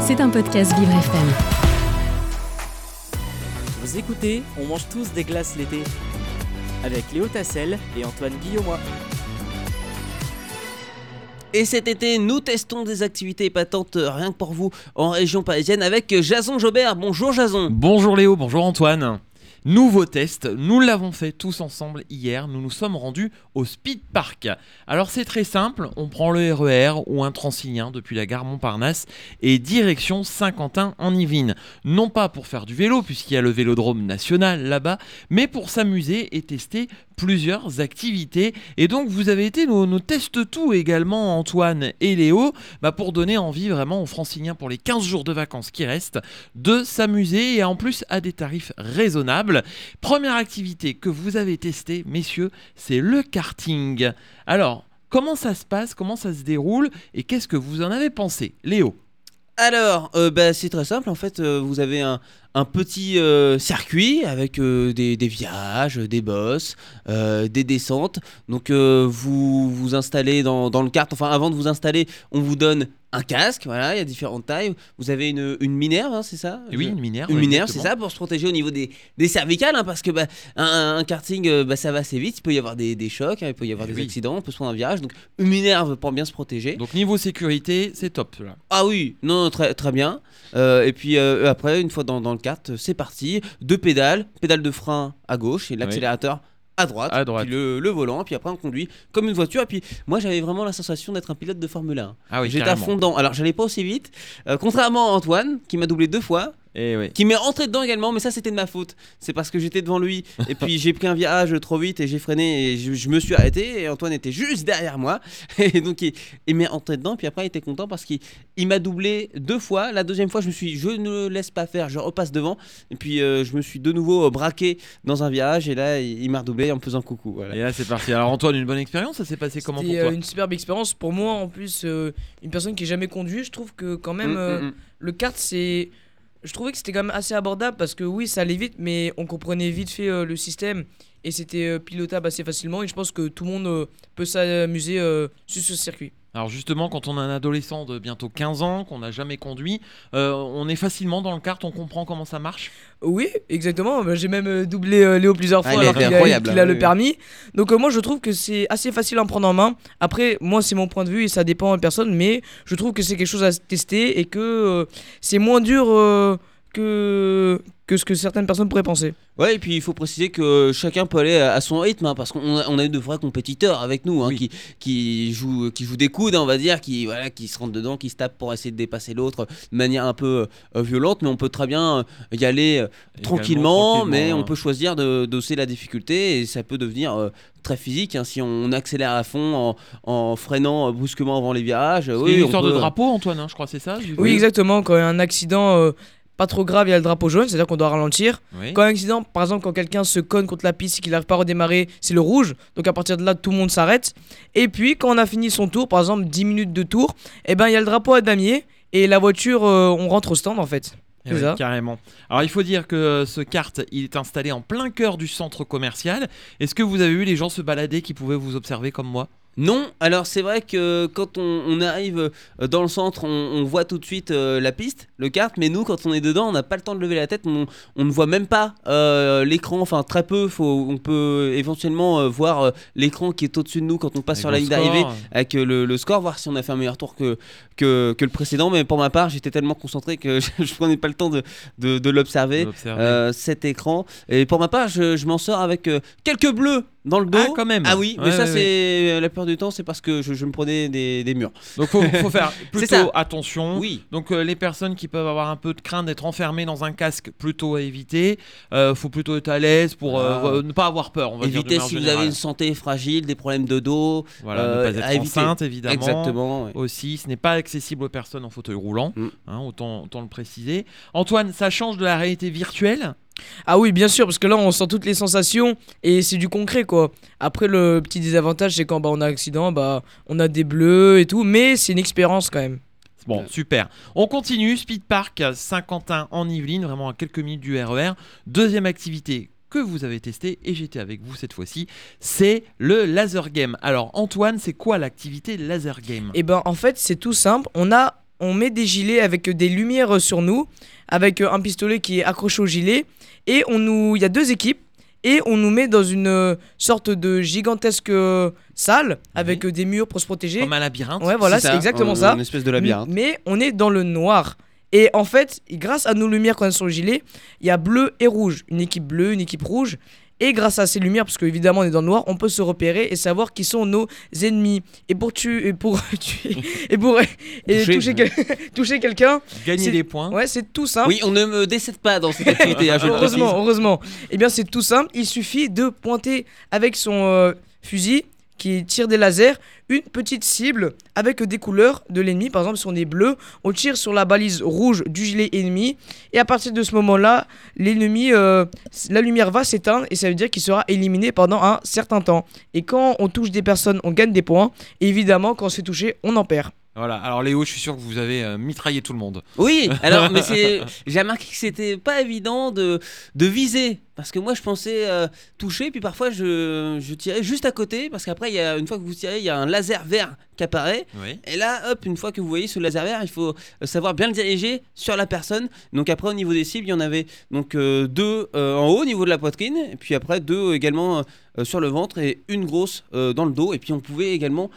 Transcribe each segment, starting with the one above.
C'est un podcast Vivre FM. Vous écoutez, on mange tous des glaces l'été. Avec Léo Tassel et Antoine Guillaumois. Et cet été, nous testons des activités épatantes euh, rien que pour vous en région parisienne avec Jason Jobert. Bonjour Jason. Bonjour Léo, bonjour Antoine. Nouveau test, nous l'avons fait tous ensemble hier, nous nous sommes rendus au Speed Park. Alors c'est très simple, on prend le RER ou un Transilien depuis la gare Montparnasse et direction Saint-Quentin en Yvelines. Non pas pour faire du vélo puisqu'il y a le vélodrome national là-bas, mais pour s'amuser et tester plusieurs activités. Et donc vous avez été nos, nos test tout également Antoine et Léo bah, pour donner envie vraiment aux franciliens pour les 15 jours de vacances qui restent de s'amuser et en plus à des tarifs raisonnables. Première activité que vous avez testée, messieurs, c'est le karting. Alors, comment ça se passe? Comment ça se déroule? Et qu'est-ce que vous en avez pensé? Léo Alors, euh, bah, c'est très simple. En fait, euh, vous avez un, petit euh, circuit avec des, des virages, des bosses, des descentes. Donc, vous vous installez dans, dans le kart. Enfin, avant de vous installer, on vous donne un casque. Voilà, il y a différentes tailles. Vous avez une, une minerve, hein, c'est ça? Oui, une minerve. Une minerve, c'est ça, pour se protéger au niveau des, des cervicales, hein, parce que bah, un, un karting, euh, bah, ça va assez vite, il peut y avoir des, des chocs, hein, il peut y avoir Eh des oui. accidents, on peut se prendre un virage, donc une minerve pour bien se protéger. Donc niveau sécurité, c'est top cela. Ah oui, non, très, très bien. Euh, et puis euh, après, une fois dans, dans le kart, c'est parti. Deux pédales, pédale de frein à gauche et l'accélérateur à droite, À droite. puis le, le volant, puis après on conduit comme une voiture. Et puis moi j'avais vraiment la sensation d'être un pilote de Formule 1. Ah oui, J'étais à fond dedans. Alors j'allais pas aussi vite, euh, contrairement à Antoine qui m'a doublé deux fois, Et ouais. qui m'est rentré dedans également, mais ça c'était de ma faute. C'est parce que j'étais devant lui et puis j'ai pris un virage trop vite et j'ai freiné et je, je me suis arrêté et Antoine était juste derrière moi et donc il, il m'est rentré dedans puis après il était content parce qu'il il m'a doublé deux fois. La deuxième fois je me suis dit, je ne le laisse pas faire, je repasse devant et puis euh, je me suis de nouveau euh, braqué dans un virage et là il, il m'a redoublé en me faisant coucou. Voilà. Et là c'est parti. Alors Antoine, une bonne expérience, ça s'est passé comment pour toi euh, une superbe expérience pour moi. En plus, euh, une personne qui n'a jamais conduit, je trouve que quand même Mm, euh, mm, mm. le kart, c'est. Je trouvais que c'était quand même assez abordable parce que oui, ça allait vite, mais on comprenait vite fait euh, le système et c'était euh, pilotable assez facilement. Et je pense que tout le monde euh, peut s'amuser sur ce circuit. Alors justement, quand on a un adolescent de bientôt 15 ans, qu'on n'a jamais conduit, euh, on est facilement dans le kart, on comprend comment ça marche. Oui, exactement. Bah, J'ai même euh, doublé euh, Léo plusieurs Ah, fois il a alors qu'il a, incroyable, qu'il a hein, le permis. Donc euh, moi je trouve que c'est assez facile à en prendre en main. Après, moi c'est mon point de vue et ça dépend de personne, mais je trouve que c'est quelque chose à tester et que euh, c'est moins dur euh, que, que ce que certaines personnes pourraient penser. Ouais, et puis il faut préciser que chacun peut aller à son rythme, hein, parce qu'on a, on a eu de vrais compétiteurs avec nous, hein, Oui. qui, qui, jouent, qui jouent des coudes, on va dire, qui, voilà, qui se rentrent dedans, qui se tapent pour essayer de dépasser l'autre de manière un peu euh, violente, mais on peut très bien euh, y aller euh, tranquillement, mais on hein. peut choisir de d'osser la difficulté, et ça peut devenir euh, très physique hein, si on accélère à fond en, en freinant euh, brusquement avant les virages. Oui, une histoire de drapeau, Antoine, hein, je crois, c'est ça Oui, exactement. Quand il y a un accident euh, pas trop grave, il y a le drapeau jaune, c'est-à-dire qu'on doit ralentir. Oui. Quand un accident, par exemple, quand quelqu'un se conne contre la piste et qu'il n'arrive pas à redémarrer, c'est le rouge. Donc à partir de là, tout le monde s'arrête. Et puis quand on a fini son tour, par exemple 10 minutes de tour, eh ben il y a le drapeau à damier et la voiture, euh, on rentre au stand en fait. Eh oui, carrément. Alors il faut dire que euh, ce kart, il est installé en plein cœur du centre commercial. Est-ce que vous avez vu les gens se balader qui pouvaient vous observer comme moi? Non, alors c'est vrai que quand on, on arrive euh, dans le centre, on, on voit tout de suite euh, la piste, le kart, mais nous, quand on est dedans, on n'a pas le temps de lever la tête, on, on ne voit même pas euh, l'écran, enfin très peu, faut, on peut éventuellement euh, voir l'écran qui est au-dessus de nous quand on passe Avec sur la ligne d'arrivée avec le, le score, voir si on a fait un meilleur tour que, que, que le précédent, mais pour ma part, j'étais tellement concentré que je ne prenais pas le temps de, de, de l'observer. Cet écran. Et pour ma part je, je m'en sors avec quelques bleus dans le dos Ah, quand même. ah oui mais Ouais, ça ouais, c'est la plupart du temps c'est parce que je, je me prenais des, des murs Donc faut, faut faire plutôt attention. oui Donc euh, les personnes qui peuvent avoir un peu de crainte d'être enfermées dans un casque, plutôt à éviter. Euh, faut plutôt être à l'aise pour euh, Ah. euh, ne pas avoir peur. On va dire, de évitez manière si vous avez une santé fragile des problèmes de dos Voilà, euh, ne pas à être éviter. enceinte évidemment. exactement. Aussi, ce n'est pas accessible aux personnes en fauteuil roulant, Mm. hein, autant, autant le préciser. Antoine, ça change de la réalité virtuelle? Ah oui, bien sûr, parce que là on sent toutes les sensations et c'est du concret quoi. Après le petit désavantage c'est quand bah, on a un accident, bah on a des bleus et tout, mais c'est une expérience quand même. Bon, super. On continue, Speed Park Saint-Quentin en Yvelines, vraiment à quelques minutes du RER. Deuxième activité que vous avez testée, et j'étais avec vous cette fois-ci, c'est le laser game. Alors Antoine, c'est quoi l'activité laser game? Et ben en fait c'est tout simple, on a on met des gilets avec des lumières sur nous, avec euh, un pistolet qui est accroché au gilet, et on nous, il y a deux équipes, et on nous met dans une euh, sorte de gigantesque euh, salle avec des murs pour se protéger. Comme un labyrinthe. Ouais, voilà, c'est exactement un- ça. Une espèce de labyrinthe. Mais on est dans le noir. Et en fait, grâce à nos lumières qu'on a sur le gilet, il y a bleu et rouge. Une équipe bleue, une équipe rouge. Et grâce à ces lumières, parce qu'évidemment on est dans le noir, on peut se repérer et savoir qui sont nos ennemis. Et pour tuer, et pour tuer, et pour et Toucher. toucher, quel- toucher quelqu'un, Gagner des points. ouais, c'est tout simple. Oui, on ne me décède pas dans cette activité, hein, je heureusement, heureusement. Eh bien, c'est tout simple. Il suffit de pointer avec son euh, fusil qui tire des lasers une petite cible avec des couleurs de l'ennemi. Par exemple, si on est bleu, on tire sur la balise rouge du gilet ennemi. Et à partir de ce moment-là, l'ennemi, euh, la lumière va s'éteindre et ça veut dire qu'il sera éliminé pendant un certain temps. Et quand on touche des personnes, on gagne des points. Et évidemment, quand on se fait toucher, on en perd. Voilà. Alors Léo, je suis sûr que vous avez euh, mitraillé tout le monde. Oui, alors, mais c'est, j'ai remarqué que c'était pas évident de, de viser. Parce que moi, je pensais euh, toucher, puis parfois, je, je tirais juste à côté. Parce qu'après, il y a, une fois que vous tirez, il y a un laser vert qui apparaît. Oui. Et là, hop, une fois que vous voyez ce laser vert, il faut euh, savoir bien le diriger sur la personne. Donc après, au niveau des cibles, il y en avait donc euh, deux euh, en haut au niveau de la poitrine, et puis après deux également sur le ventre et une grosse dans le dos. Et puis on pouvait également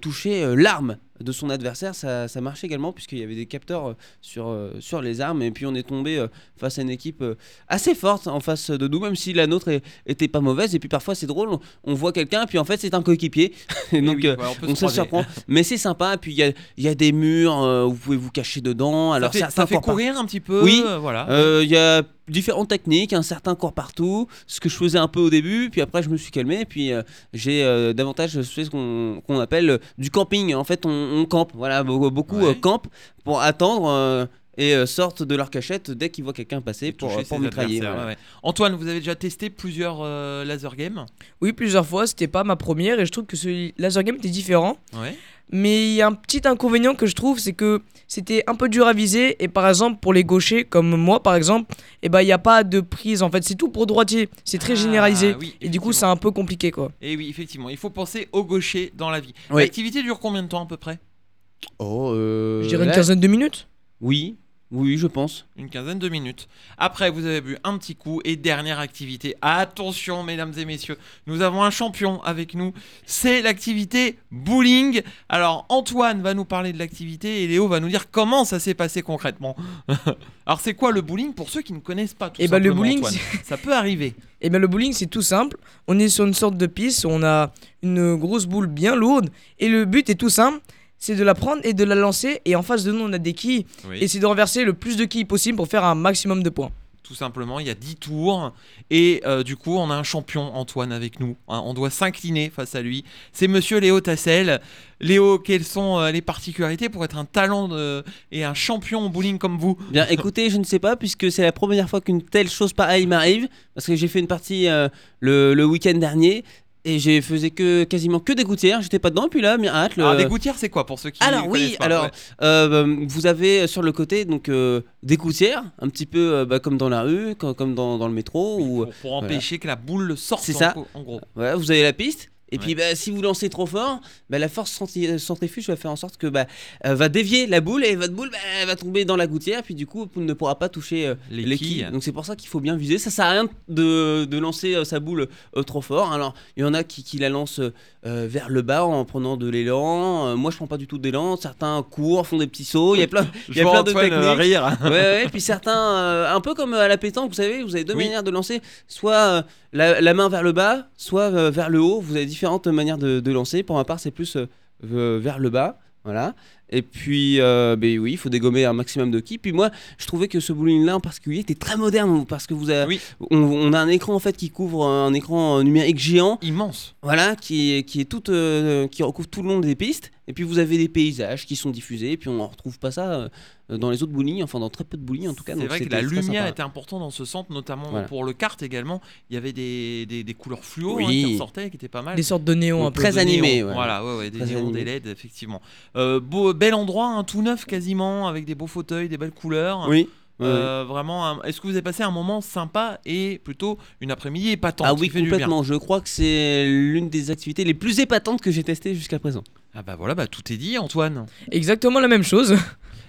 toucher l'arme de son adversaire. Ça, ça marchait également puisqu'il y avait des capteurs sur, sur les armes. Et puis on est tombé face à une équipe assez forte en face de nous, même si la nôtre était pas mauvaise. Et puis parfois c'est drôle, on, on voit quelqu'un, puis en fait c'est un coéquipier. Et Et donc oui, euh, ouais, on donc se surprend, mais c'est sympa. Puis il y a, il y a des murs, euh, où vous pouvez vous cacher dedans. Alors ça fait, ça courir un petit peu. Oui. euh, voilà. Euh, Il y a différentes techniques, un certain court partout, ce que je faisais un peu au début, puis après je me suis calmé, puis euh, j'ai euh, davantage fait ce qu'on appelle euh, du camping. En fait, on, on campe, voilà, be- beaucoup Ouais. campent pour attendre et euh, sortent de leur cachette dès qu'ils voient quelqu'un passer pour, toucher pour mitrailler. voilà. ouais, ouais. Antoine, vous avez déjà testé plusieurs euh, laser games? Oui, plusieurs fois, c'était pas ma première et je trouve que ce laser game était différent. Ouais. Mais il y a un petit inconvénient que je trouve, c'est que c'était un peu dur à viser. Et par exemple, pour les gauchers, comme moi par exemple, et ben il n'y a pas de prise. En fait, c'est tout pour droitier. C'est très Ah, généralisé. oui, et du coup, c'est un peu compliqué quoi. Et oui, effectivement, il faut penser au gaucher dans la vie. Oui. L'activité dure combien de temps à peu près? Oh, euh, Je dirais une là- quinzaine de minutes. Oui, oui, je pense. Une quinzaine de minutes. Après, vous avez bu un petit coup. Et dernière activité. Attention, mesdames et messieurs, nous avons un champion avec nous. C'est l'activité bowling. Alors, Antoine va nous parler de l'activité et Léo va nous dire comment ça s'est passé concrètement. Alors, c'est quoi le bowling pour ceux qui ne connaissent pas tout Eh ben, le bowling, Antoine Ça peut arriver. Et bien le bowling, c'est tout simple. On est sur une sorte de piste, on a une grosse boule bien lourde. Et le but est tout simple. C'est de la prendre et de la lancer. Et en face de nous, on a des quilles. Oui. Et c'est de renverser le plus de quilles possible pour faire un maximum de points. Tout simplement, il y a 10 tours et euh, du coup, on a un champion Antoine avec nous. hein. on doit s'incliner face à lui. C'est Monsieur Léo Tassel. Léo, quelles sont euh, les particularités pour être un talent de- et un champion au bowling comme vous? Bien, écoutez, je ne sais pas, puisque c'est la première fois qu'une telle chose pareille m'arrive, parce que j'ai fait une partie euh, le, le week-end dernier, et j'ai faisais que quasiment que des gouttières, j'étais pas dedans, puis là, miracle. Alors, euh, des gouttières, c'est quoi pour ceux qui alors oui, pas alors Ouais. euh, vous avez sur le côté donc euh, des gouttières, un petit peu euh, bah, comme dans la rue, co- comme dans, dans le métro, ou pour, pour empêcher que la boule sorte. C'est ça. En gros. voilà, vous avez la piste. Et Ouais. puis bah, si vous lancez trop fort, bah, la force centri- centrifuge va faire en sorte que bah, euh, va dévier la boule et votre boule bah, elle va tomber dans la gouttière, puis du coup vous ne pourra pas toucher euh, Les les, quilles. quilles. Donc c'est pour ça qu'il faut bien viser. Ça sert à rien de, de lancer euh, sa boule euh, trop fort. Alors il y en a qui, qui la lancent euh, vers le bas en prenant de l'élan. Euh, moi je prends pas du tout d'élan. Certains courent, font des petits sauts. Il y a plein, il y a plein de euh, techniques. rire. ouais, ouais, puis certains, euh, un peu comme à la pétanque, vous savez, vous avez deux Oui. manières de lancer, soit euh, la, la main vers le bas, soit euh, vers le haut. Vous avez différentes manières de, de lancer. Pour ma part, c'est plus euh, vers le bas, voilà. Et puis, euh, ben oui, il faut dégommer un maximum de qui. Puis moi, je trouvais que ce bowling-là en particulier était très moderne parce que vous avez, Oui. on, on a un écran en fait qui couvre un écran euh, numérique géant Immense. voilà, qui est, qui est tout, euh, qui recouvre tout le long des pistes. Et puis vous avez des paysages qui sont diffusés. Et puis on ne retrouve pas ça euh, dans les autres bowling, enfin dans très peu de bowling en tout cas. C'est vrai que la lumière était importante dans ce centre, notamment Voilà. pour le kart également. Il y avait des, des, des couleurs fluo hein, Oui. qui ressortaient, qui étaient pas mal. Des sortes de néons un Donc, peu. très de animé, néons. ouais. Voilà, ouais, ouais, des Très néons, des. LED, effectivement. Euh, beau, bel endroit, un tout neuf quasiment, avec des beaux fauteuils, des belles couleurs. Oui. ouais. Euh, Vraiment, est-ce que vous avez passé un moment sympa et plutôt une après-midi épatante Ah oui, complètement. Je crois que c'est l'une des activités les plus épatantes que j'ai testées jusqu'à présent. Ah bah voilà, bah tout est dit, Antoine. Exactement la même chose.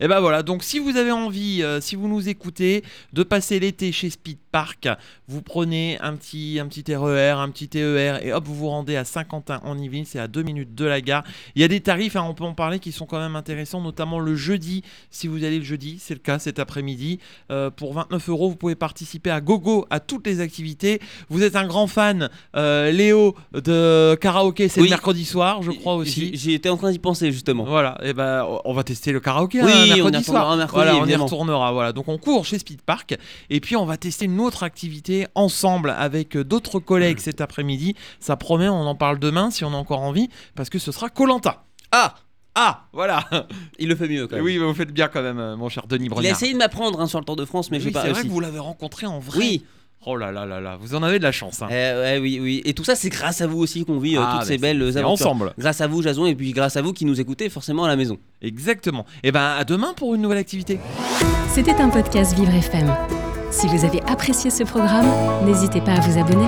Et ben voilà, donc si vous avez envie, euh, si vous nous écoutez, de passer l'été chez Speed Park, vous prenez un petit, un petit RER, un petit TER et hop, vous vous rendez à Saint-Quentin en Yvelines, c'est à 2 minutes de la gare. Il y a des tarifs, hein, on peut en parler, qui sont quand même intéressants, notamment le jeudi, si vous allez le jeudi, c'est le cas cet après-midi. Euh, pour 29 euros, vous pouvez participer à gogo à toutes les activités. Vous êtes un grand fan, euh, Léo, de karaoké, c'est Oui. le mercredi soir, je crois aussi. J'ai- J'ai été en train d'y penser justement. Voilà, et ben on va tester le karaoké Oui, hein, on y retournera soir. mercredi, voilà, on y évidemment. retournera. Voilà, donc on court chez Speed Park et puis on va tester une autre activité ensemble avec euh, d'autres collègues cet après-midi. Ça promet, on en parle demain si on a encore envie parce que ce sera Colanta. Ah Ah, voilà. Il le fait mieux quand même. oui, vous faites bien quand même, euh, mon cher Denis Il a Brognard. essayé de m'apprendre hein, sur le Tour de France, mais Oui, j'ai pas c'est vrai que vous l'avez rencontré en vrai. Oui, Oh là là là là, vous en avez de la chance. hein. Eh ouais, oui, oui. Et tout ça, c'est grâce à vous aussi qu'on vit euh, Ah, toutes ces belles aventures. ensemble. Grâce à vous, Jason, et puis grâce à vous qui nous écoutez forcément à la maison. Exactement. Et ben à demain pour une nouvelle activité. C'était un podcast Vivre FM. Si vous avez apprécié ce programme, n'hésitez pas à vous abonner.